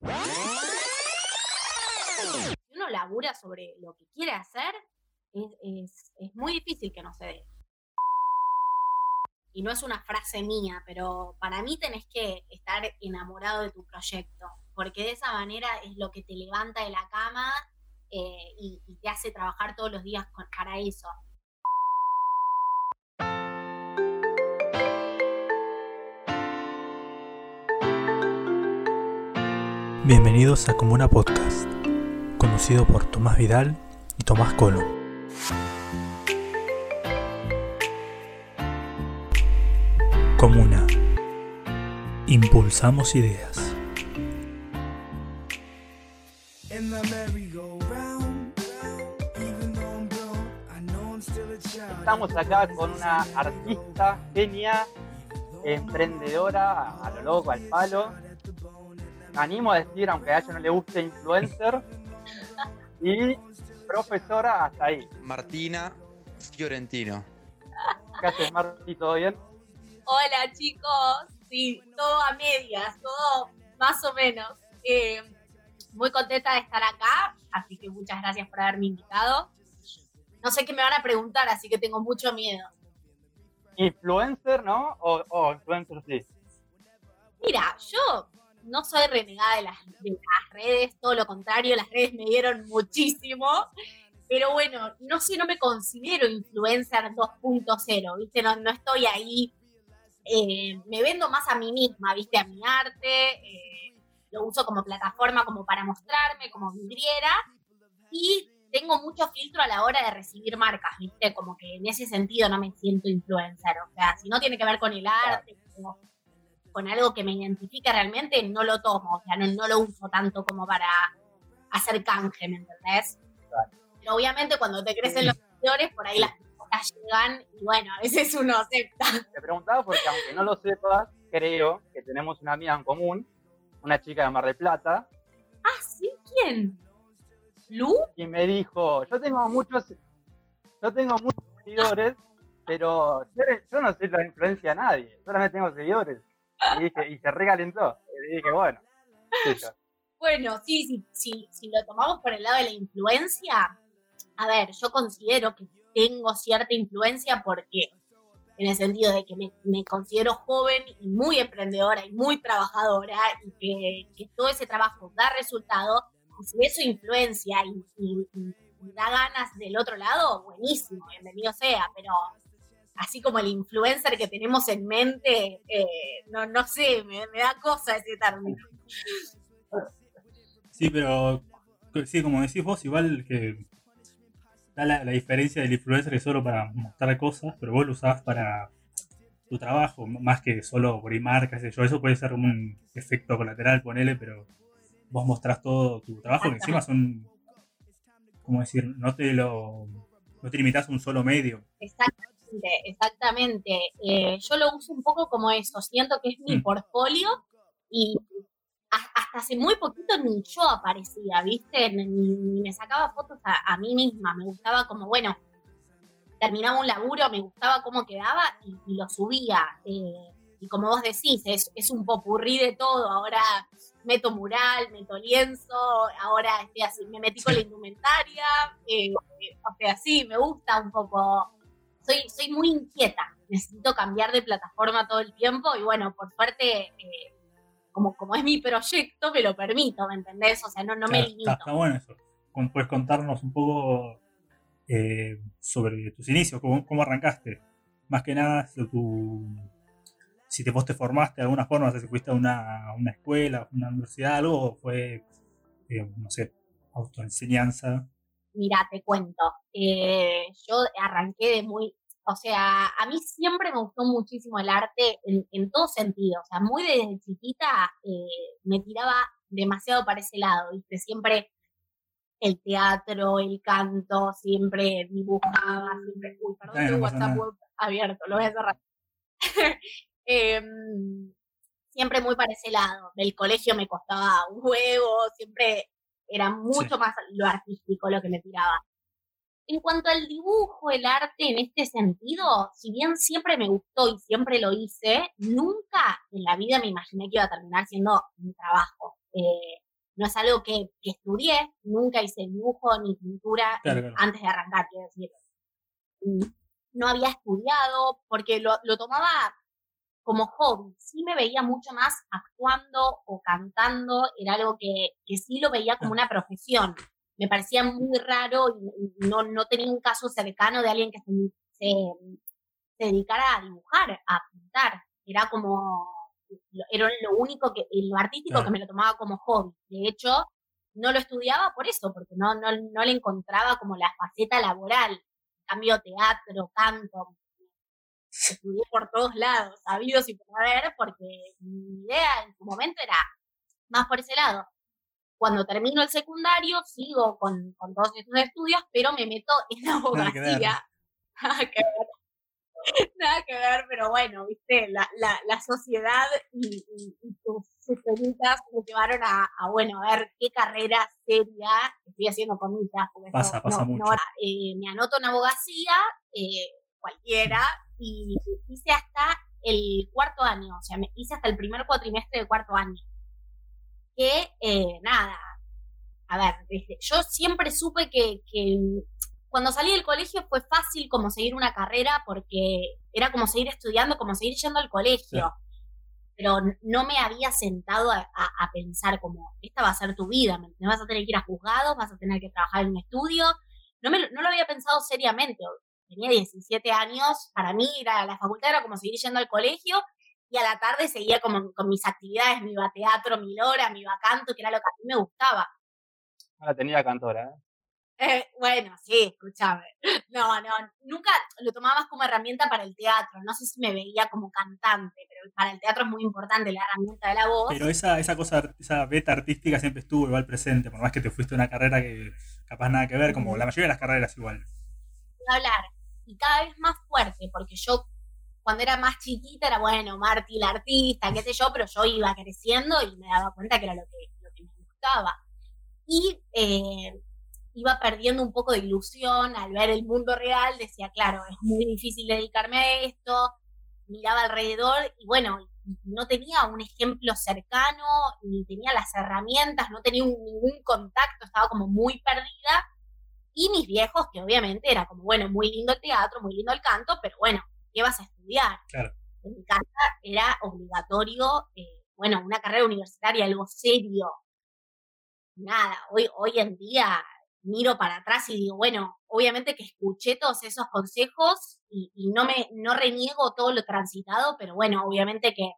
Si uno labura sobre lo que quiere hacer, es, es muy difícil que no se dé. Y no es una frase mía, pero para mí tenés que estar enamorado de tu proyecto, porque de esa manera es lo que te levanta de la cama eh, y, te hace trabajar todos los días para eso. Bienvenidos a Comuna Podcast, conducido por Tomás Vidal y Tomás Colo. Comuna. Impulsamos ideas. Estamos acá con una artista, genia, emprendedora, a lo loco, al palo. Animo a decir, aunque a ella no le guste, influencer. Y profesora hasta ahí. Martina Fiorentino. ¿Qué haces, Marti? ¿Todo bien? Hola, chicos. Sí, todo a medias, todo más o menos. Eh, muy contenta de estar acá, así que muchas gracias por haberme invitado. No sé qué me van a preguntar, así que tengo mucho miedo. ¿Influencer, no? ¿O, influencer sí? Mira, yo no soy renegada de las, redes, todo lo contrario, las redes me dieron muchísimo. Pero bueno, no sé, no me considero influencer 2.0, ¿viste? No, no estoy ahí. Eh, me vendo más a mí misma, ¿viste? A mi arte. Eh, lo uso como plataforma, como para mostrarme, como vidriera. Y tengo mucho filtro a la hora de recibir marcas, ¿viste? Como que en ese sentido no me siento influencer. O sea, si no tiene que ver con el arte, con algo que me identifica realmente, no lo tomo. O sea, no, lo uso tanto como para hacer canje, ¿me entendés? Pero obviamente cuando te crecen los seguidores, por ahí las cosas llegan y bueno, a veces uno acepta. Te preguntaba porque aunque no lo sepas, creo que tenemos una amiga en común, una chica de Mar del Plata. Ah, ¿sí? ¿Quién? ¿Lu? Y me dijo, yo tengo muchos, yo tengo muchos seguidores, pero yo, no soy la influencia a nadie, solamente tengo seguidores. Y, dije, y se recalentó. Y dije, bueno. Bueno, sí, sí, sí, si lo tomamos por el lado de la influencia, a ver, yo considero que tengo cierta influencia porque en el sentido de que me, considero joven y muy emprendedora y muy trabajadora y que, que todo ese trabajo da resultado, si eso influencia y, da ganas del otro lado, buenísimo, bienvenido sea, pero así como el influencer que tenemos en mente, eh, no, no sé, me, da cosa ese término. Sí, pero sí, como decís vos, igual que da la, diferencia del influencer es solo para mostrar cosas, pero vos lo usás para tu trabajo, más que solo por marcas, yo. Eso puede ser un efecto colateral, ponele, pero vos mostrás todo tu trabajo, que encima son, ¿cómo decir? No te lo, no te limitas a un solo medio. Exactamente, exactamente. Eh, yo lo uso un poco como eso, siento que es mi mm. portfolio y hasta hace muy poquito ni yo aparecía, ¿viste? Ni, me sacaba fotos a, mí misma, me gustaba como, bueno, terminaba un laburo, me gustaba cómo quedaba y, lo subía. Eh, y como vos decís, es, es un popurrí de todo, ahora meto mural, meto lienzo, ahora estoy así, me metí con la indumentaria, eh, o sea, sí, me gusta un poco, soy, soy muy inquieta, necesito cambiar de plataforma todo el tiempo y bueno, por suerte, eh, como, como es mi proyecto, me lo permito, ¿me entendés? O sea, no, no me limito. Está, bueno eso. ¿Puedes contarnos un poco eh, sobre tus inicios? ¿Cómo, ¿Cómo arrancaste? Más que nada, tu si te, vos te formaste de alguna forma, si fuiste a una, una escuela, una universidad, algo, o fue, eh, no sé, autoenseñanza. Mira, te cuento. Eh, yo arranqué de muy, o sea, a mí siempre me gustó muchísimo el arte en, en todo sentido. O sea, muy desde chiquita eh, me tiraba demasiado para ese lado, ¿viste? Siempre el teatro, el canto, siempre dibujaba, siempre. Uy, perdón, tengo WhatsApp abierto, lo voy a cerrar. Em, siempre muy para ese lado. Del colegio me costaba un huevo, siempre era mucho más lo artístico lo que me tiraba. En cuanto al dibujo, el arte en este sentido, si bien siempre me gustó y siempre lo hice, nunca en la vida me imaginé que iba a terminar siendo mi trabajo. Eh, no es algo que, que estudié, nunca hice dibujo ni pintura Claro, claro. antes de arrancar, quiero decir. Mm, No había estudiado porque lo, lo tomaba como hobby. Sí me veía mucho más actuando o cantando, era algo que, que sí lo veía como una profesión. Me parecía muy raro y no, no tenía un caso cercano de alguien que se, se, se dedicara a dibujar, a pintar. Era como, era lo único que, lo artístico Claro. que me lo tomaba como hobby. De hecho, no lo estudiaba por eso, porque no, no, no le encontraba como la faceta laboral. En cambio, teatro, canto, estudié por todos lados, sabidos y por haber, porque mi idea en su momento era más por ese lado. Cuando termino el secundario, sigo con, con todos estos estudios, pero me meto en la abogacía. Nada que ver. Nada que ver, pero bueno, viste, la, la, la sociedad y, y, y tus sistemitas me llevaron a, a, bueno, a ver qué carrera seria estoy haciendo con mi Pasa, esto pasa no- mucho. no- eh, me anoto en abogacía, eh, cualquiera, y hice hasta el cuarto año, o sea, me hice hasta el primer cuatrimestre de cuarto año. Que, eh, nada, a ver, desde- yo siempre supe que, que cuando salí del colegio fue fácil como seguir una carrera porque era como seguir estudiando, como seguir yendo al colegio. Claro. Pero no me había sentado a, a- a pensar como, esta va a ser tu vida, ¿me vas a tener que ir a juzgados, vas a tener que trabajar en un estudio. No, me, no lo había pensado seriamente. Tenía 17 años, para mí ir a la facultad era como seguir yendo al colegio y a la tarde seguía como con mis actividades, me iba a teatro, mi lora, me iba a canto, que era lo que a mí me gustaba. Ahora tenía cantora, ¿eh? Eh, bueno, sí, escúchame. No, no, nunca lo tomaba más como herramienta para el teatro. No sé si me veía como cantante, pero para el teatro es muy importante la herramienta de la voz. Pero esa, esa cosa, esa beta artística siempre estuvo igual presente, por más que te fuiste a una carrera que capaz nada que ver, como la mayoría de las carreras igual. hablar. Y cada vez más fuerte, porque yo cuando era más chiquita era, bueno, Marti, la artista, qué sé yo, pero yo iba creciendo y me daba cuenta que era lo que, lo que me gustaba. Y eh, iba perdiendo un poco de ilusión al ver el mundo real, decía, claro, es muy difícil dedicarme a esto, miraba alrededor y bueno, no tenía un ejemplo cercano, ni tenía las herramientas, no tenía un- ningún contacto, estaba como muy perdida. Y mis viejos, que obviamente era como, bueno, muy lindo el teatro, muy lindo el canto, pero bueno, ¿qué vas a estudiar? Claro. En mi casa era obligatorio, eh, bueno, una carrera universitaria, algo serio. Nada, hoy, hoy en día miro para atrás y digo, bueno, obviamente que escuché todos esos consejos y, y no me no reniego todo lo transitado, pero bueno, obviamente que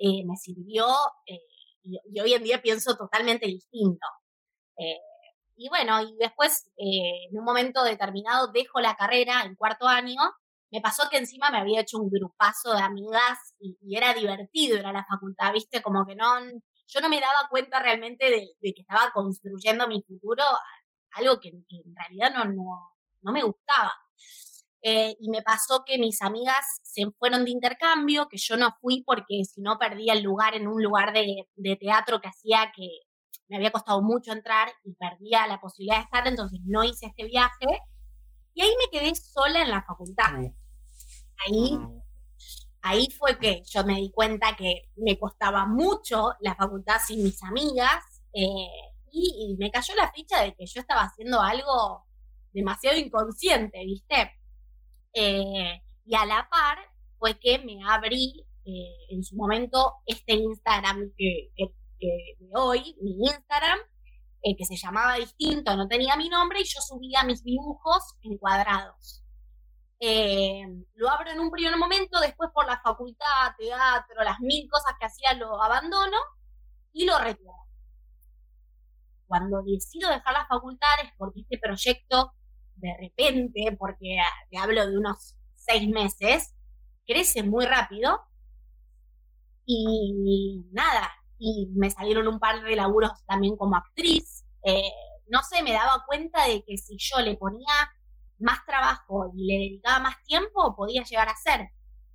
eh, me sirvió eh, y, y hoy en día pienso totalmente distinto. Eh, y bueno, y después, eh, en un momento determinado, dejo la carrera en cuarto año. Me pasó que encima me había hecho un grupazo de amigas y, era divertido, era la facultad, ¿viste? Como que no, yo no me daba cuenta realmente de, que estaba construyendo mi futuro, algo que, en realidad no, no, no me gustaba. Eh, y me pasó que mis amigas se fueron de intercambio, que yo no fui porque si no perdía el lugar en un lugar de teatro que hacía que me había costado mucho entrar y perdía la posibilidad de estar, entonces no hice este viaje. Y ahí me quedé sola en la facultad. Ahí, ahí fue que yo me di cuenta que me costaba mucho la facultad sin mis amigas eh, y, y me cayó la ficha de que yo estaba haciendo algo demasiado inconsciente, ¿viste? Eh, y a la par fue que me abrí eh, en su momento este Instagram que, que- que de hoy, mi Instagram, eh, que se llamaba distinto, no tenía mi nombre y yo subía mis dibujos encuadrados. Eh, lo abro en un primer momento, después por la facultad, teatro, las mil cosas que hacía lo abandono y lo retiro. Cuando decido dejar la facultad es porque este proyecto, de repente, porque ah, te hablo de unos seis meses, crece muy rápido y nada, y me salieron un par de laburos también como actriz. Eh, no sé, me daba cuenta de que si yo le ponía más trabajo y le dedicaba más tiempo, podía llegar a ser.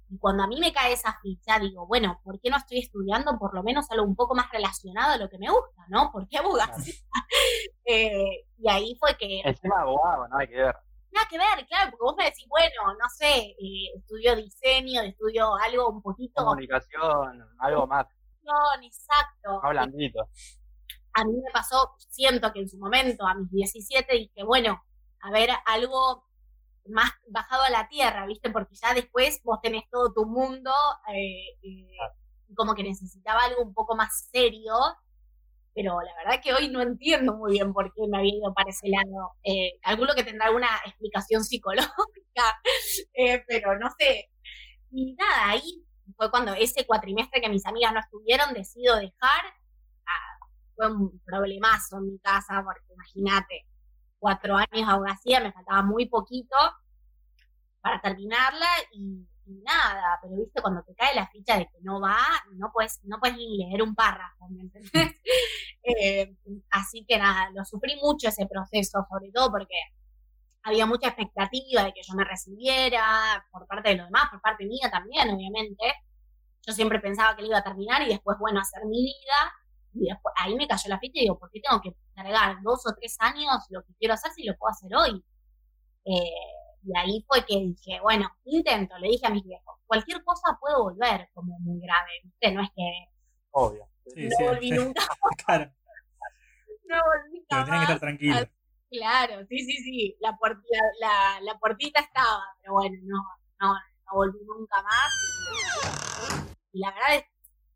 Y cuando a mí me cae esa ficha, digo, bueno, ¿por qué no estoy estudiando por lo menos algo un poco más relacionado a lo que me gusta, ¿no? ¿Por qué abogacía? Eh, y ahí fue que Encima abogado, no hay que ver. nada que ver, claro, porque vos me decís, bueno, no sé, eh, estudio diseño, estudio algo un poquito Comunicación, algo más, exacto. más blandito. a mí me pasó, siento que en su momento, a mis 17, dije, bueno, a ver, algo más bajado a la tierra, ¿viste? Porque ya después vos tenés todo tu mundo, eh, eh, como que necesitaba algo un poco más serio, pero la verdad que hoy no entiendo muy bien por qué me había ido para ese lado. Eh, calculo que tendrá alguna explicación psicológica, eh, pero no sé. Y nada, ahí fue cuando ese cuatrimestre que mis amigas no estuvieron, decido dejar. Ah, fue un problemazo en mi casa, porque imagínate, cuatro años abogacía, me faltaba muy poquito para terminarla y y nada, pero viste, cuando te cae la ficha de que no va, no puedes, no puedes ni leer un párrafo, ¿me entendés? Eh, así que nada, lo sufrí mucho ese proceso, sobre todo porque había mucha expectativa de que yo me recibiera por parte de los demás, por parte mía también, obviamente. Yo siempre pensaba que lo iba a terminar y después, bueno, hacer mi vida. Y después, ahí me cayó la ficha y digo, ¿por qué tengo que cargar dos o tres años lo que quiero hacer si lo puedo hacer hoy? Eh, y ahí fue que dije, bueno, intento, le dije a mis viejos, cualquier cosa puedo volver como muy grave, ¿viste? No es que... Obvio. no volví nunca. claro. No volví nunca. Pero tienen que estar tranquilos. Claro, sí, sí, sí. La, la, la, puertita estaba, pero bueno, no, no, no volví nunca más. Y la verdad es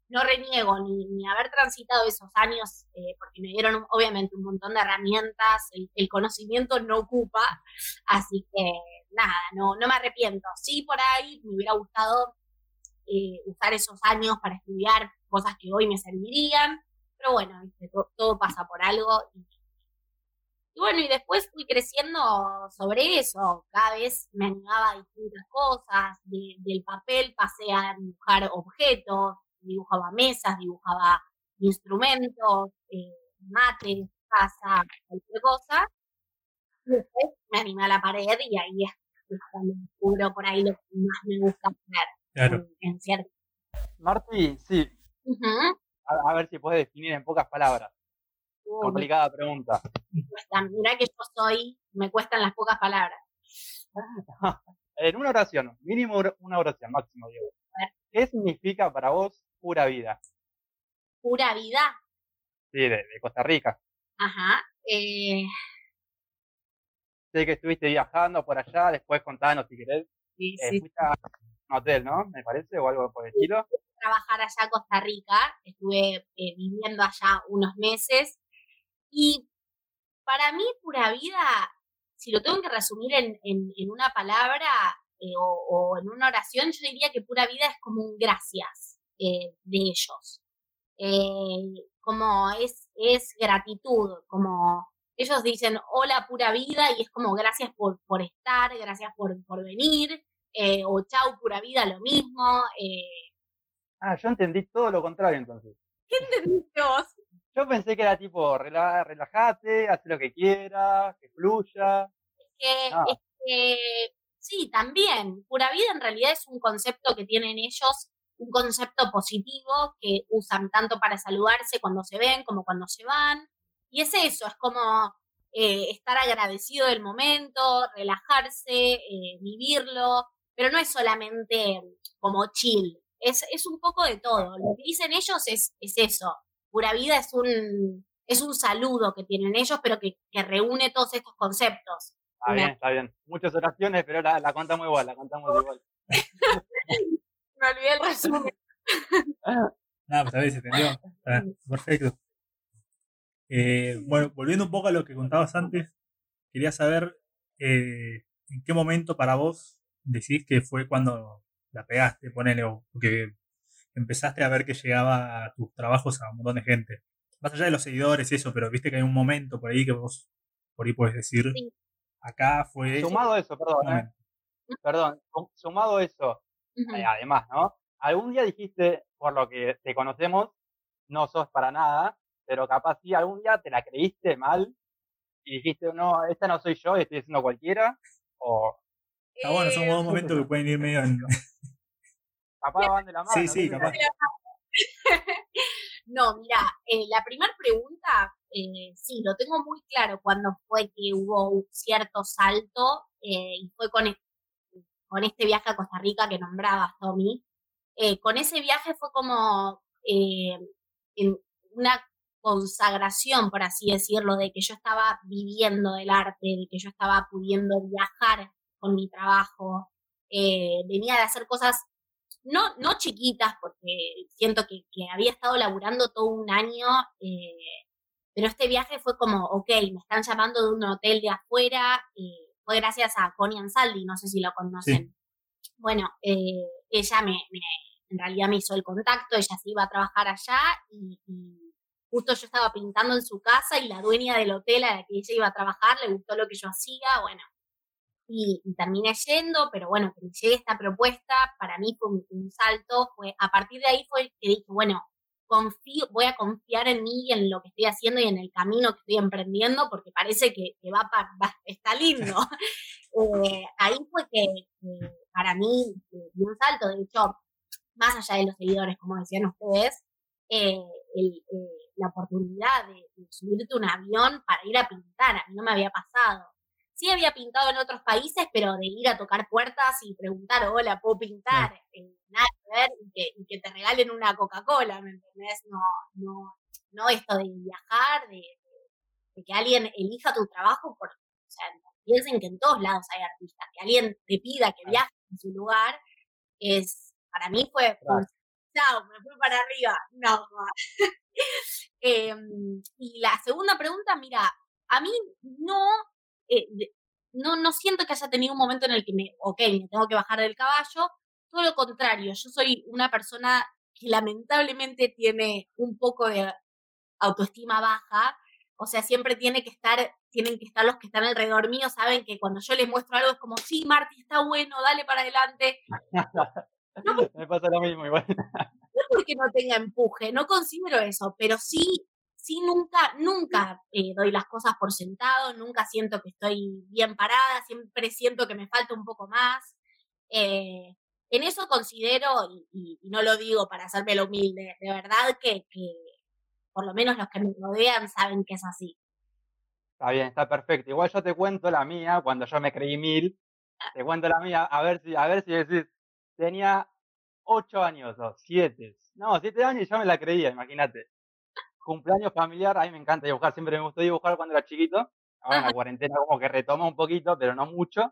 no reniego ni, ni haber transitado esos años, eh, porque me dieron obviamente un montón de herramientas, el, el, conocimiento no ocupa, así que nada, no, no me arrepiento. Sí, por ahí me hubiera gustado eh, usar esos años para estudiar cosas que hoy me servirían, pero bueno, todo, todo, pasa por algo. Y, y, bueno, y después fui creciendo sobre eso, cada vez me animaba a distintas cosas, de, del papel pasé a dibujar objetos, dibujaba mesas, dibujaba instrumentos, eh, mates, casa, cualquier cosa. Y después me animé a la pared y ahí es cuando descubro por ahí lo que más me gusta hacer. Claro. En, en cierto. Marti, sí. Uh -huh. a, a, ver si puedes definir en pocas palabras. Complicada pregunta. Cuesta, mirá que yo soy, me cuestan las pocas palabras. en una oración, mínimo una oración, máximo, Diego. ¿Qué significa para vos pura vida? ¿Pura vida? Sí, de, de Costa Rica. Ajá. Eh... Sé que estuviste viajando por allá, después contanos si querés. Sí, eh, sí. Fuiste a un hotel, ¿no? Me parece, o algo por el estilo. trabajar allá a Costa Rica, estuve eh, viviendo allá unos meses y para mí pura vida, si lo tengo que resumir en, en, en una palabra eh, o, o, en una oración, yo diría que pura vida es como un gracias eh, de ellos, eh, como es, es gratitud, como ellos dicen hola pura vida y es como gracias por, por estar, gracias por, por venir, o chau pura vida lo mismo. Ah, yo entendí todo lo contrario entonces. ¿Qué entendiste vos? Yo pensé que era tipo, rela relajate, haz lo que quieras, que fluya. Es que, es que, sí, también. Pura vida en realidad es un concepto que tienen ellos, un concepto positivo que usan tanto para saludarse cuando se ven como cuando se van. Y es eso, es como eh, estar agradecido del momento, relajarse, eh, vivirlo, pero no es solamente como chill, es, es un poco de todo. Lo que dicen ellos es, es eso. Pura vida es un, es un saludo que tienen ellos, pero que, que reúne todos estos conceptos. Está bien, está bien. Muchas oraciones, pero la, la contamos igual, la contamos igual. Me olvidé el resumen. Ah, pues a ver, se entendió. Ah, perfecto. Eh, bueno, volviendo un poco a lo que contabas antes, quería saber eh, en qué momento para vos decís que fue cuando la pegaste, ponele, o que empezaste a ver que llegaba a tus trabajos a un montón de gente. Más allá de los seguidores y eso, pero viste que hay un momento por ahí que vos por ahí puedes decir, Sí. acá fue... Sumado a eso, perdón, ¿eh? Perdón, sumado a eso, eh, además, ¿no? Algún día dijiste, por lo que te conocemos, no sos para nada, pero capaz sí, algún día te la creíste mal y dijiste, no, esta no soy yo, estoy haciendo cualquiera, o Está bueno, son Eh, buenos momentos que pueden ir medio en... capaz van de la mano. Sí, sí, ¿no? capaz. No, mira, eh, la primera pregunta, eh, sí, lo tengo muy claro cuando fue que hubo un cierto salto eh, y fue con, e- con este viaje a Costa Rica que nombrabas, Tommy. Eh, con ese viaje fue como eh, en una consagración, por así decirlo, de que yo estaba viviendo del arte, de que yo estaba pudiendo viajar con mi trabajo, eh, venía de hacer cosas no, no chiquitas, porque siento que, había estado laburando todo un año, eh, pero este viaje fue como, ok, me están llamando de un hotel de afuera, eh, fue gracias a Connie Ansaldi, no sé si lo conocen. Bueno, eh, ella me, en realidad me hizo el contacto, ella se iba a trabajar allá y, justo yo estaba pintando en su casa y la dueña del hotel a la que ella iba a trabajar le gustó lo que yo hacía, bueno, y, terminé yendo, pero bueno, que me llegue esta propuesta, para mí fue un, salto, fue, a partir de ahí fue que dije, bueno, confío, voy a confiar en mí y en lo que estoy haciendo y en el camino que estoy emprendiendo, porque parece que, va, para, está lindo. Eh, ahí fue que, para mí un salto, de hecho, más allá de los seguidores, como decían ustedes, eh, eh, la oportunidad de, de subirte un avión para ir a pintar, a mí no me había pasado sí había pintado en otros países, pero de ir a tocar puertas y preguntar, hola, ¿puedo pintar? Eh, nada que ver, y que, te regalen una Coca-Cola, ¿me entendés? No, no, no esto de viajar, de, que alguien elija tu trabajo, por, o sea, piensen que en todos lados hay artistas, que alguien te pida que viajes en su lugar, es, para mí fue, chao, me fui para arriba, no. Em, y la segunda pregunta, mira, a mí no eh, no, no siento que haya tenido un momento en el que me, ok, me tengo que bajar del caballo, todo lo contrario, yo soy una persona que lamentablemente tiene un poco de autoestima baja, o sea, siempre tiene que estar, tienen que estar los que están alrededor mío, saben que cuando yo les muestro algo es como, sí, Marti, está bueno, dale para adelante. Me pasa lo mismo igual. No porque no tenga empuje, no considero eso, pero sí sí nunca, nunca eh, doy las cosas por sentado, nunca siento que estoy bien parada, siempre siento que me falta un poco más. Eh, en eso considero, y, no lo digo para hacerme lo humilde, de verdad que, por lo menos los que me rodean saben que es así. Está bien, está perfecto. Igual yo te cuento la mía, cuando yo me creí mil, te cuento la mía, a ver si, a ver si decís, tenía ocho años o siete. No, siete años y ya me la creía, imagínate cumpleaños familiar, a mí me encanta dibujar, siempre me gustó dibujar cuando era chiquito. Ahora en la cuarentena como que retoma un poquito, pero no mucho.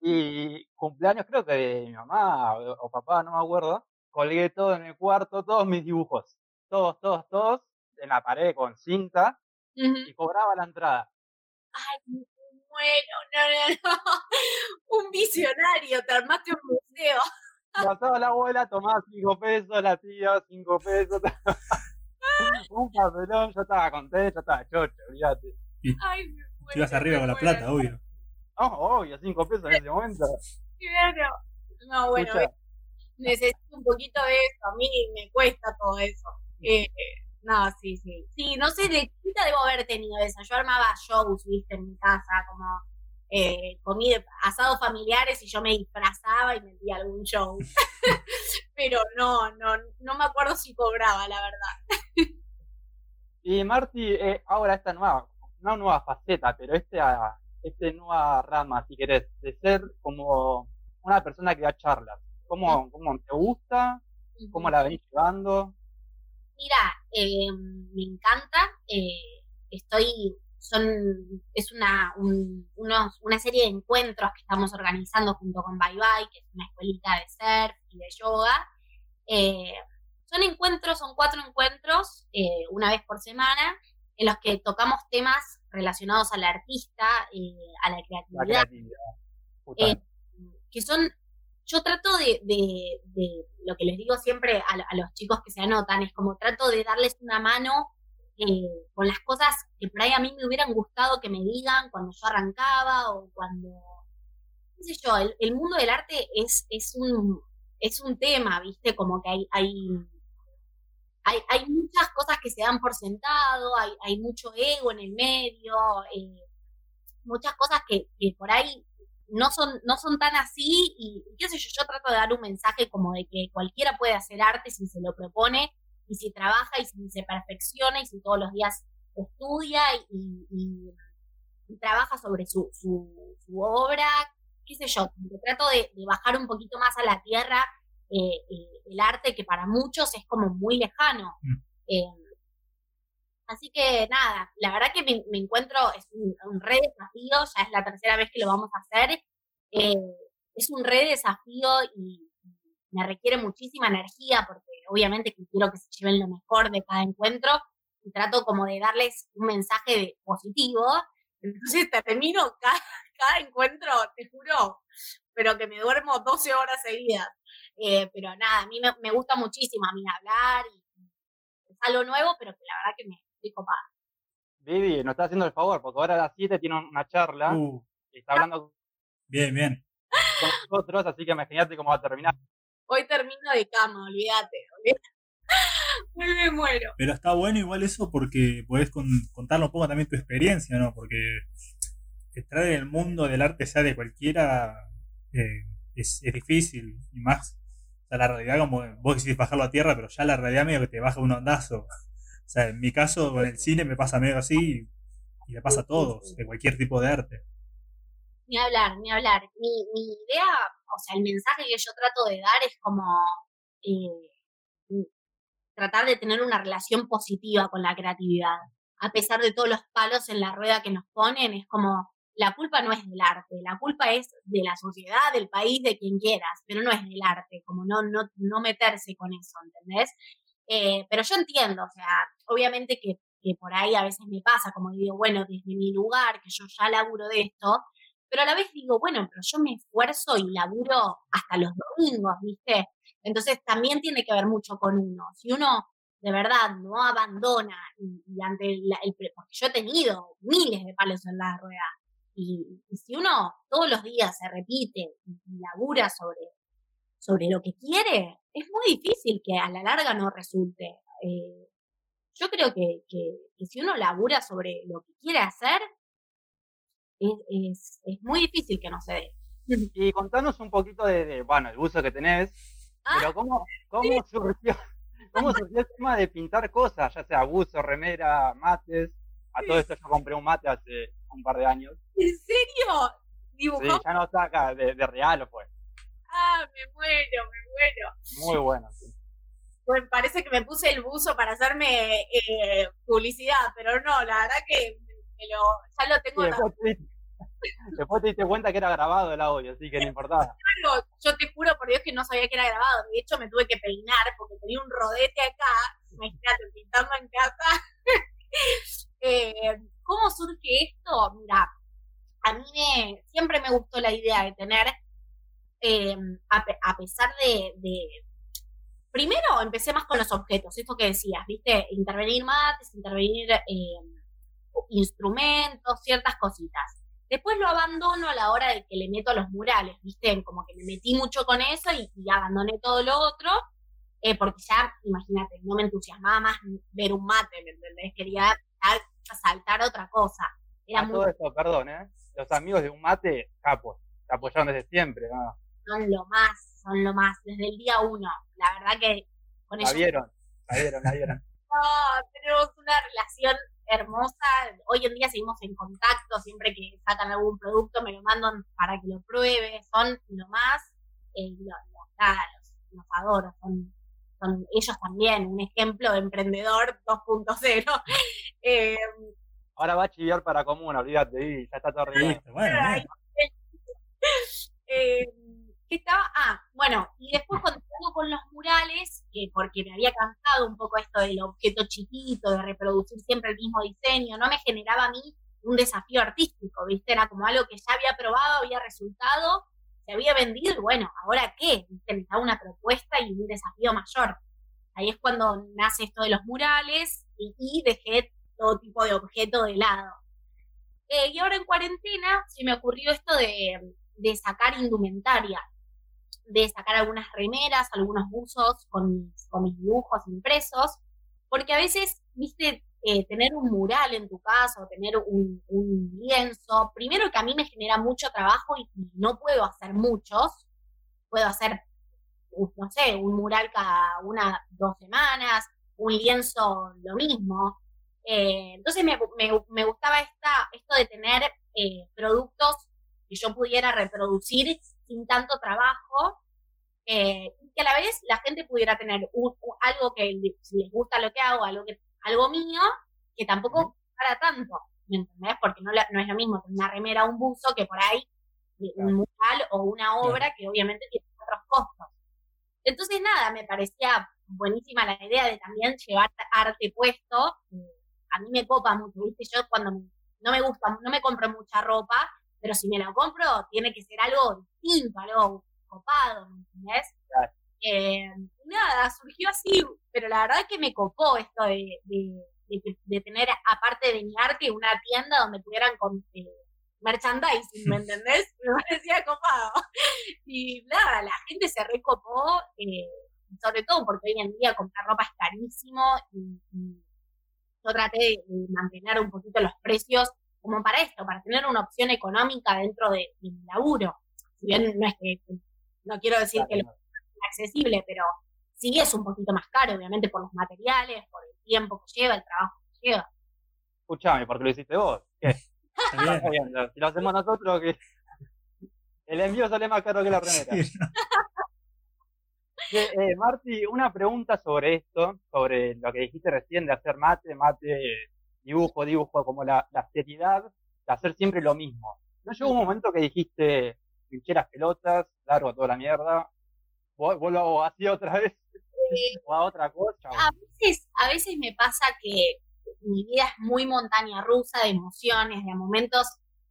Y cumpleaños creo que de mi mamá o, papá, no me acuerdo, colgué todo en el cuarto, todos mis dibujos. Todos, todos, todos, en la pared con cinta y cobraba la entrada. Ay, bueno, no, no, no. Un visionario, te armaste un museo. Pasaba la abuela, tomaba cinco pesos, la tía, cinco pesos. un papelón, yo estaba contento, yo estaba chocho, olvídate. Ay, Si ibas arriba con la plata, obvio. No, obvio, cinco pesos en ese momento. Claro. No, bueno, necesito un poquito de eso, a mí me cuesta todo eso. Eh, no, sí, sí. Sí, no sé, de chiquita debo haber tenido eso. Yo armaba shows, viste, en mi casa, como eh, comí asados familiares y yo me disfrazaba y me di algún show. Pero no, no, no me acuerdo si cobraba, la verdad. Y Marti, eh, ahora esta nueva, no nueva faceta, pero esta, este nueva rama, si querés, de ser como una persona que da charlas. ¿Cómo, cómo te gusta? ¿Cómo la venís llevando? Mira, eh, me encanta. Eh, estoy son, es una, una serie de encuentros que estamos organizando junto con Bye Bye, que es una escuelita de surf y de yoga. Eh, son encuentros, son cuatro encuentros, eh, una vez por semana, en los que tocamos temas relacionados al artista, eh, a la creatividad. que son, yo trato de, lo que les digo siempre a, a los chicos que se anotan, es como trato de darles una mano eh, con las cosas que por ahí a mí me hubieran gustado que me digan cuando yo arrancaba o cuando, qué sé yo, el, mundo del arte es, es, un, es un tema, ¿viste? Como que hay, hay, hay, muchas cosas que se dan por sentado, hay, hay mucho ego en el medio, eh, muchas cosas que, que por ahí no son, no son tan así y qué sé yo, yo trato de dar un mensaje como de que cualquiera puede hacer arte si se lo propone y si trabaja y si se perfecciona y si todos los días estudia y, trabaja sobre su, su, obra, qué sé yo, trato de, bajar un poquito más a la tierra eh, eh, el arte que para muchos es como muy lejano. Mm. Eh, Así que nada, la verdad que me, me encuentro, es un, un, re desafío, ya es la tercera vez que lo vamos a hacer. Eh, es un re desafío y me requiere muchísima energía porque obviamente quiero que se lleven lo mejor de cada encuentro y trato como de darles un mensaje de positivo. Entonces termino cada, cada encuentro, te juro, pero que me duermo 12 horas seguidas. Eh, pero nada, a mí me, me, gusta muchísimo a mí hablar y es algo nuevo, pero que la verdad que me estoy copada. Vivi, nos está haciendo el favor, porque ahora a las 7 tiene una charla Uh, y está hablando bien, bien. con nosotros, así que imagínate cómo va a terminar. Hoy termino de cama, olvídate. olvídate. me muero. Pero está bueno igual eso porque podés con, contar un poco también tu experiencia, ¿no? Porque estar en el mundo del arte, sea de cualquiera, eh, es, es, difícil. Y más, o sea, la realidad, como vos quisiste bajarlo a tierra, pero ya la realidad medio que te baja un ondazo. O sea, en mi caso, con el cine me pasa medio así y le pasa a todos, de cualquier tipo de arte. Ni hablar, ni hablar. Mi, idea, o sea, el mensaje que yo trato de dar es como eh, tratar de tener una relación positiva con la creatividad. A pesar de todos los palos en la rueda que nos ponen, es como la culpa no es del arte, la culpa es de la sociedad, del país, de quien quieras, pero no es del arte, como no, no, no meterse con eso, ¿entendés? Eh, pero yo entiendo, o sea, obviamente que, que, por ahí a veces me pasa, como digo, bueno, desde mi lugar, que yo ya laburo de esto, pero a la vez digo, bueno, pero yo me esfuerzo y laburo hasta los domingos, ¿viste? Entonces también tiene que ver mucho con uno. Si uno de verdad no abandona y, y ante el, el, porque yo he tenido miles de palos en la rueda, y, y, si uno todos los días se repite y, labura sobre, sobre lo que quiere, es muy difícil que a la larga no resulte. Eh, yo creo que, que, que, si uno labura sobre lo que quiere hacer, es, es, es muy difícil que no se dé. Y contanos un poquito de, de bueno, el buzo que tenés, ah, pero cómo, cómo ¿sí? surgió, cómo surgió el tema de pintar cosas, ya sea buzo, remera, mates. A todo esto yo compré un mate hace un par de años. ¿En serio? ¿Dibujó? Sí, ya no saca de, de real o pues. Ah, me muero, me muero. Muy bueno, sí. Pues parece que me puse el buzo para hacerme eh, publicidad, pero no, la verdad que me lo, ya lo tengo. Sí, después, te, después, te, diste cuenta que era grabado el audio, así que no importaba. Claro, yo te juro por Dios que no sabía que era grabado. De hecho, me tuve que peinar porque tenía un rodete acá. Imagínate, pintando en casa. eh, ¿Cómo surge esto? Mira, a mí me, siempre me gustó la idea de tener eh, a, a, pesar de, de, Primero empecé más con los objetos, esto que decías, ¿viste? Intervenir mates, intervenir eh, instrumentos, ciertas cositas. Después lo abandono a la hora de que le meto los murales, ¿viste? Como que me metí mucho con eso y, y abandoné todo lo otro, eh, porque ya, imagínate, no me entusiasmaba más ver un mate, ¿me entendés? Quería saltar otra cosa. Era a muy... todo esto, perdón, ¿eh? Los amigos de un mate, capos, te apoyaron desde siempre, ¿no? son lo más, son lo más, desde el día uno. La verdad que con la ellos... vieron, la vieron, la vieron. no, tenemos una relación hermosa. Hoy en día seguimos en contacto, siempre que sacan algún producto me lo mandan para que lo pruebe, son lo más, eh, los, los, los, los adoro, son, son ellos también un ejemplo de emprendedor 2.0. eh, Ahora va a chiviar para común, olvídate, ya está todo listo. Bueno, eh, ¿Qué estaba? Ah, bueno, y después continuando con los murales, eh, porque me había cansado un poco esto del objeto chiquito, de reproducir siempre el mismo diseño, no me generaba a mí un desafío artístico, ¿viste? Era como algo que ya había probado, había resultado, había vendido, y bueno, ¿ahora qué? Me daba una propuesta y un desafío mayor. Ahí es cuando nace esto de los murales y, y dejé todo tipo de objeto de lado. Eh, y ahora en cuarentena se me ocurrió esto de, de sacar indumentaria de sacar algunas remeras, algunos buzos con mis, con mis dibujos impresos, porque a veces, viste, eh, tener un mural en tu casa o tener un, lienzo, primero que a mí me genera mucho trabajo y, no puedo hacer muchos, puedo hacer, no sé, un mural cada una, dos semanas, un lienzo lo mismo. Eh, entonces me, me, gustaba esta, esto de tener eh, productos que yo pudiera reproducir sin tanto trabajo eh, y que a la vez la gente pudiera tener algo que si les gusta lo que hago, algo, que, algo mío, que tampoco para tanto, ¿me entendés? Porque no, no es lo mismo una remera o un buzo que por ahí eh, un mural o una obra que obviamente tiene otros costos. Entonces, nada, me parecía buenísima la idea de también llevar arte puesto. A mí me copa mucho, ¿viste? Yo cuando me- no me gusta, no me compro mucha ropa, pero si me la compro, tiene que ser algo distinto, algo copado, ¿me entendés? Claro. Eh, nada, surgió así, pero la verdad que me copó esto de, de, de que- de tener, aparte de mi arte, una tienda donde pudieran con, eh, merchandising, ¿me entendés? Me parecía copado. Y nada, la gente se recopó, eh, sobre todo porque hoy en día comprar ropa es carísimo y, y yo traté de, de mantener un poquito los precios como para esto, para tener una opción económica dentro de, de mi laburo. Si bien no es que, no quiero decir que lo accesible, pero sí es un poquito más caro, obviamente por los materiales, por el tiempo que lleva, el trabajo que lleva. Escuchame, porque lo hiciste vos. ¿Qué? Si lo hacemos nosotros, que el envío sale más caro que la remera. Sí, no. Che, eh, Marti, una pregunta sobre esto, sobre lo que dijiste recién de hacer mate, mate, dibujo, dibujo, como la, la seriedad de hacer siempre lo mismo. ¿No llegó un momento que dijiste, pinché las pelotas, largo toda la mierda, lo hago así otra vez, o a otra cosa? A veces, a veces me pasa que mi vida es muy montaña rusa de emociones, de momentos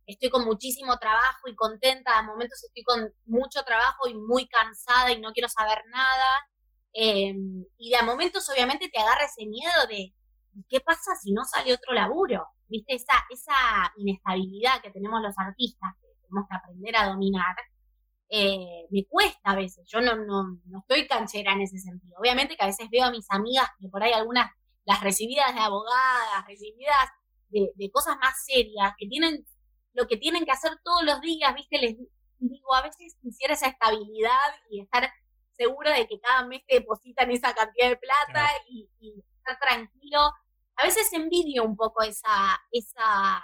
estoy con muchísimo trabajo y contenta, de momentos estoy con mucho trabajo y muy cansada y no quiero saber nada. Eh, y de momentos obviamente te agarra ese miedo de ¿qué pasa si no sale otro laburo? ¿Viste? Esa, esa inestabilidad que tenemos los artistas, que tenemos que aprender a dominar, eh, me cuesta a veces. Yo no, no, no estoy canchera en ese sentido. Obviamente que a veces veo a mis amigas que por ahí algunas, las recibidas de abogadas, recibidas de, de cosas más serias, que tienen lo que tienen que hacer todos los días, ¿viste? Les digo, a veces quisiera esa estabilidad y estar segura de que cada mes te depositan esa cantidad de plata y estar tranquilo. A veces envidio un poco esa, esa,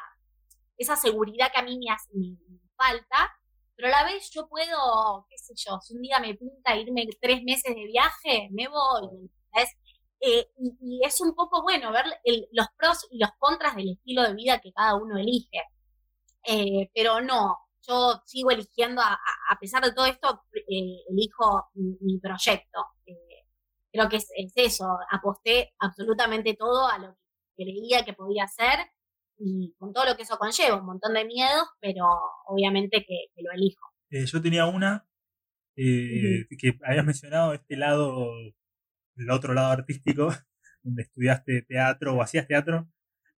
esa seguridad que a mí me, hace- me- me falta, pero a la vez yo puedo, qué sé yo, si un día me pinta irme tres meses de viaje, me voy. Eh, y, es un poco bueno ver el- los pros y los contras del estilo de vida que cada uno elige. Eh, pero no, yo sigo eligiendo, a, a- pesar de todo esto, eh, elijo mi, proyecto. Eh, creo que es eso, aposté absolutamente todo a lo que creía que podía hacer y con todo lo que eso conlleva, un montón de miedos, pero obviamente que, que lo elijo. Eh, yo tenía una eh, que habías mencionado este lado, el otro lado artístico, donde estudiaste teatro o hacías teatro.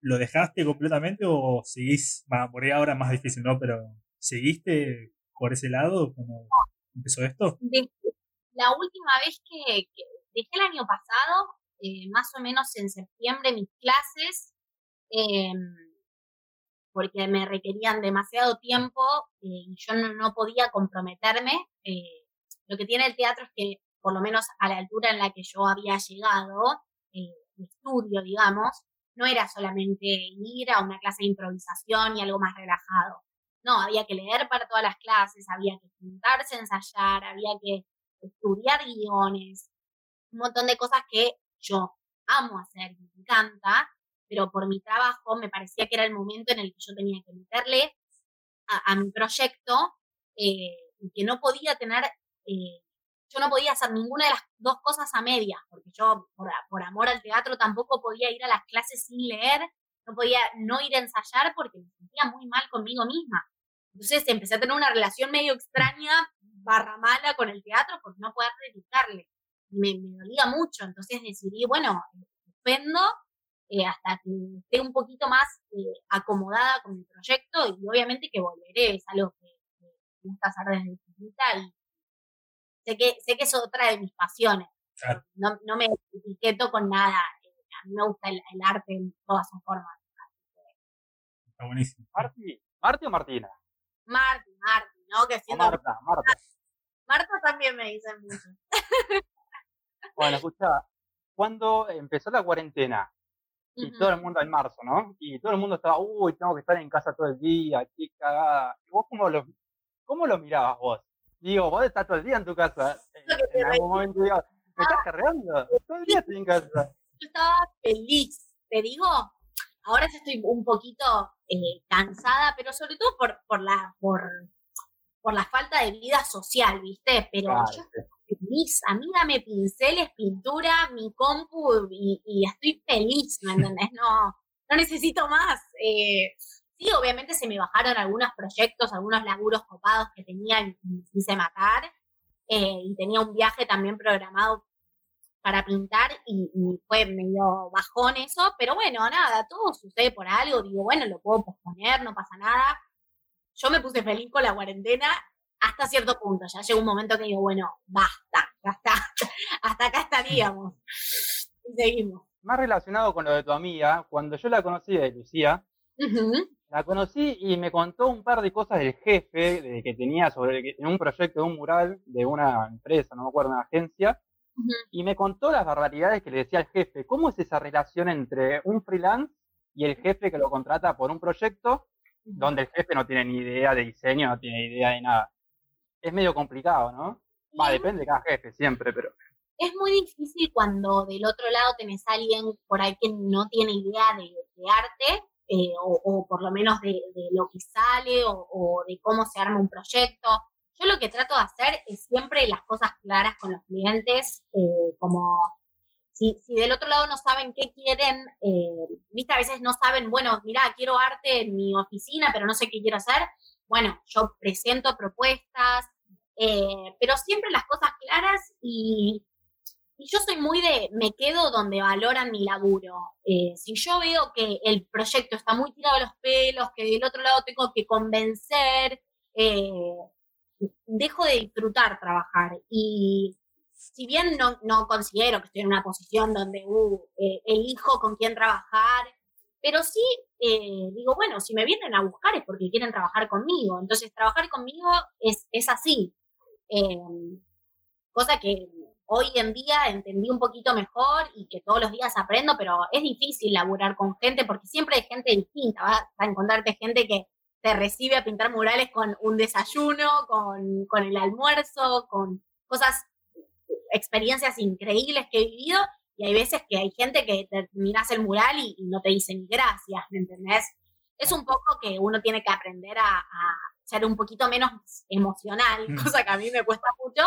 ¿Lo dejaste completamente o seguís? Va, por ahí ahora es más difícil, ¿no? Pero ¿seguiste por ese lado cuando empezó esto? de- la última vez que, que dejé el año pasado, eh, más o menos en septiembre, mis clases, eh, porque me requerían demasiado tiempo eh, y yo no, podía comprometerme. eh, lo que tiene el teatro es que, por lo menos a la altura en la que yo había llegado, eh, de estudio, digamos, no era solamente ir a una clase de improvisación y algo más relajado. No, había que leer para todas las clases, había que juntarse a ensayar, había que estudiar guiones, un montón de cosas que yo amo hacer me encanta, pero por mi trabajo me parecía que era el momento en el que yo tenía que meterle a, a mi proyecto eh, y que no podía tener, eh, yo no podía hacer ninguna de las dos cosas a medias, porque yo por, por amor al teatro tampoco podía ir a las clases sin leer, no podía no ir a ensayar porque me sentía muy mal conmigo misma. Entonces empecé a tener una relación medio extraña, barra mala con el teatro, por no poder dedicarle. Me, me dolía mucho, entonces decidí, bueno, suspendo eh, hasta que esté un poquito más eh, acomodada con mi proyecto y obviamente que volveré, es algo que, que me gusta hacer desde chiquita y sé que, sé que es otra de mis pasiones. Claro. No, no me etiqueto con nada, eh, a mí me gusta el, el arte en todas sus formas. Está buenísimo. ¿Marti? ¿Marti o Martina? Marti, Marti, ¿no? Que siendo Marta, Marta. Marta también me dicen mucho. Bueno, escucha, cuando empezó la cuarentena, y todo el mundo en marzo, ¿no? Y todo el mundo estaba, uy, tengo que estar en casa todo el día, qué cagada. ¿Y vos cómo lo, cómo lo mirabas vos? Digo, vos estás todo el día en tu casa. En, te en algún momento digo, ¿me estás cargando? Todo el día estoy en casa. Yo estaba feliz, te digo. ahora ya estoy un poquito eh, cansada, pero sobre todo por, por, la, por, por la falta de vida social, ¿viste? Pero Claro, yo sí. Feliz, a mí dame pinceles, pintura, mi compu y, y estoy feliz, ¿me entendés? No, no necesito más. Eh, sí, obviamente se me bajaron algunos proyectos, algunos laburos copados que tenía y me quise matar. eh, y tenía un viaje también programado para pintar y, y fue medio bajón eso, pero bueno, nada, todo sucede por algo, digo, bueno, lo puedo posponer, no pasa nada. Yo me puse feliz con la cuarentena hasta cierto punto, ya llegó un momento que digo, bueno, basta, ya está, hasta acá estaríamos. Y seguimos. Más relacionado con lo de tu amiga, cuando yo la conocí de Lucía, la conocí y me contó un par de cosas del jefe de, que tenía sobre que- en un proyecto de un mural de una empresa, no me acuerdo, una agencia, y me contó las barbaridades que le decía al jefe. ¿Cómo es esa relación entre un freelance y el jefe que lo contrata por un proyecto donde el jefe no tiene ni idea de diseño, no tiene idea de nada? Es medio complicado, ¿no? Va, depende de cada jefe siempre, pero es muy difícil cuando del otro lado tenés a alguien por ahí que no tiene idea de, de arte, eh, o, o por lo menos de, de lo que sale, o, o de cómo se arma un proyecto. Yo lo que trato de hacer es siempre las cosas claras con los clientes, eh, como si, si del otro lado no saben qué quieren, eh, viste, a veces no saben, bueno, mira, quiero arte en mi oficina, pero no sé qué quiero hacer. Bueno, yo presento propuestas, eh, pero siempre las cosas claras y, yo soy muy de, me quedo donde valoran mi laburo. Eh, si yo veo que el proyecto está muy tirado de los pelos, que del otro lado tengo que convencer, eh, dejo de disfrutar trabajar. Y si bien no, no considero que estoy en una posición donde uh, elijo con quién trabajar, pero sí digo, bueno, si me vienen a buscar es porque quieren trabajar conmigo. Entonces, trabajar conmigo es, es así. Eh, cosa que hoy en día entendí un poquito mejor y que todos los días aprendo, pero es difícil laburar con gente porque siempre hay gente distinta. Vas a encontrarte gente que te recibe a pintar murales con un desayuno, con, con el almuerzo, con cosas, experiencias increíbles que he vivido. Y hay veces que hay gente que terminas el mural y, no te dice ni gracias, ¿me entendés? Es un poco que uno tiene que aprender a ser un poquito menos emocional, Mm. cosa que a mí me cuesta mucho,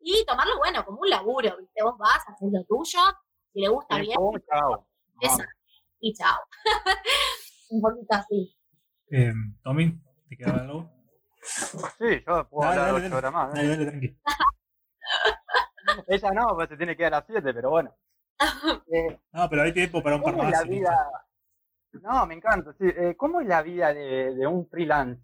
y tomarlo, bueno, como un laburo, ¿viste? Vos vas, haces lo tuyo, si le gusta Bien, bien, pum, chao. esa, y chao. un poquito así. Eh, Tommy, ¿te quedaba algo? Sí, yo puedo Dale, hablar dale, ocho dale. horas más. ¿eh? Dale, dale, tranqui. Ella no, pues se tiene que ir a las 7, pero bueno. Eh, No, pero hay tiempo para un par ¿Cómo es más. la vida? No, me encanta. Sí. Eh, ¿Cómo es la vida de, de un freelance?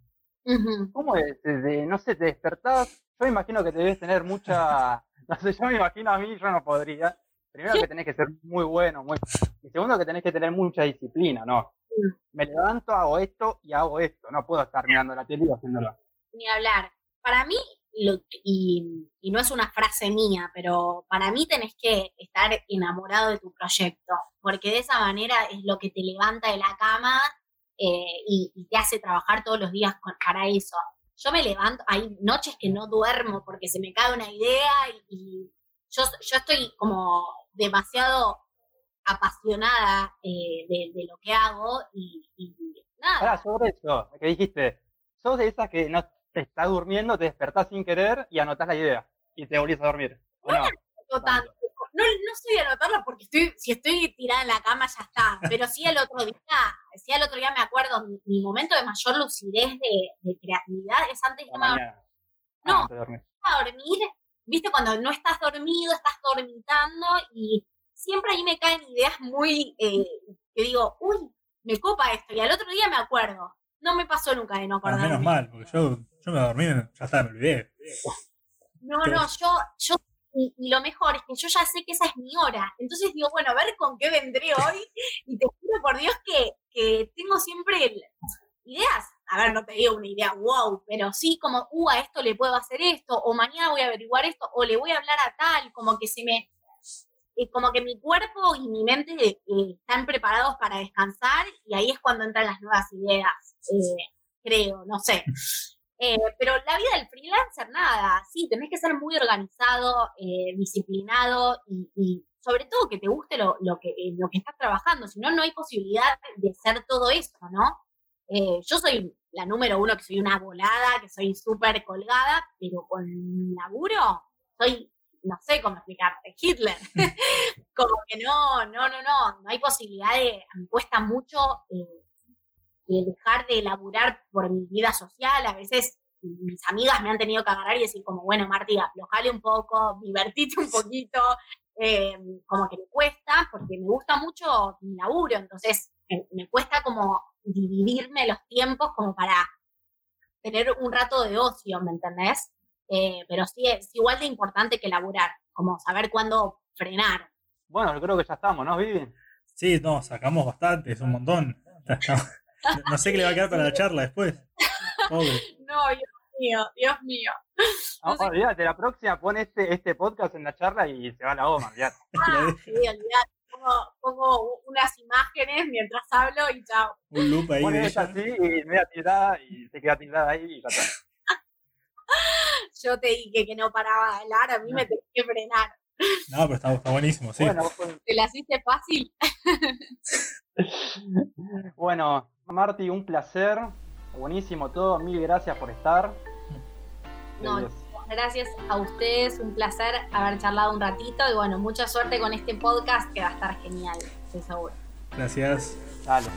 ¿Cómo es? No sé, te despertás. Yo imagino que debes tener mucha. No sé, yo me imagino a mí, yo no podría. Primero que tenés que ser muy bueno, muy. Y segundo que tenés que tener mucha disciplina, ¿no? Me levanto, hago esto y hago esto. No puedo estar mirando la tele y haciéndolo. Ni hablar. Para mí, lo y no es una frase mía, pero para mí tenés que estar enamorado de tu proyecto, porque de esa manera es lo que te levanta de la cama eh, y, y te hace trabajar todos los días con- para eso. Yo me levanto, hay noches que no duermo porque se me cae una idea y, y yo, yo estoy como demasiado apasionada eh, de, de lo que hago y, y nada. Ahora, sobre eso, que dijiste, sos de esas que no te estás durmiendo, te despertás sin querer y anotás la idea. Y te volvés a dormir. ¿O no? tanto. No, no soy de anotarlo porque estoy, si estoy tirada en la cama ya está. Pero sí al otro día, sí al otro día me acuerdo, mi, mi momento de mayor lucidez de, de creatividad es antes de mañana. No. Ah, dormir. a dormir. Viste, cuando no estás dormido, estás dormitando y siempre ahí me caen ideas muy, eh, que digo, uy, me copa esto. Y al otro día me acuerdo. No me pasó nunca de no Ah, acordarme. menos mal, porque yo, yo me dormí, ya está, me olvidé. No, no, yo, yo, y, lo mejor es que yo ya sé que esa es mi hora. Entonces digo, bueno, a ver con qué vendré hoy. Y te juro por Dios que, que tengo siempre ideas. A ver, no te digo una idea wow, pero sí como, uh, a esto le puedo hacer esto, o mañana voy a averiguar esto, o le voy a hablar a tal, como que se me. eh, como que mi cuerpo y mi mente eh, están preparados para descansar y ahí es cuando entran las nuevas ideas, eh, creo, no sé. Eh, pero la vida del freelancer, nada, sí, tenés que ser muy organizado, eh, disciplinado y, y sobre todo que te guste lo, lo que, eh, lo que estás trabajando, si no, no hay posibilidad de ser todo eso, ¿no? Eh, yo soy la número uno, que soy una volada, que soy súper colgada, pero con laburo soy, no sé cómo explicarte, Hitler. Como que no, no, no, no, no hay posibilidad de, me cuesta mucho eh, de dejar de laburar por mi vida social, a veces mis amigas me han tenido que agarrar y decir como, bueno, Marti, aflojale un poco, divertite un poquito, eh, como que me cuesta, porque me gusta mucho mi laburo, entonces me, me cuesta como dividirme los tiempos como para tener un rato de ocio, ¿me entendés? Eh, pero sí es igual de importante que laburar, como saber cuándo frenar. Bueno, yo creo que ya estamos, ¿no, Vivi? Sí, no, sacamos bastante, es un montón. No sé qué le va a quedar para la charla después. Pobre. No, Dios mío, Dios mío. No, No sé- olvídate, la próxima pon este, este podcast en la charla y se va la goma, olvídate. Ah, sí, olvidate. Pongo, pongo unas imágenes mientras hablo y chao. Un loop ahí de así y media tirada y se queda tirada ahí y ya está. Yo te dije que no paraba de hablar, a mí me tenés que frenar. No, pero está, está buenísimo, sí. Bueno, pues, ¿Te la hiciste fácil? bueno, Marti, un placer. Buenísimo todo, mil gracias por estar. No, Gracias a ustedes, un placer haber charlado un ratito y bueno, mucha suerte con este podcast que va a estar genial, estoy seguro. Gracias. Dale.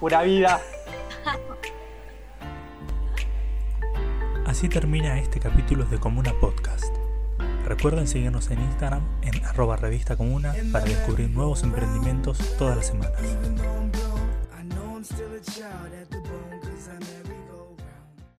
Pura vida. Así termina este capítulo de Comuna Podcast. Recuerden seguirnos en Instagram en arroba revista comuna para descubrir nuevos emprendimientos todas las semanas. I'm still a child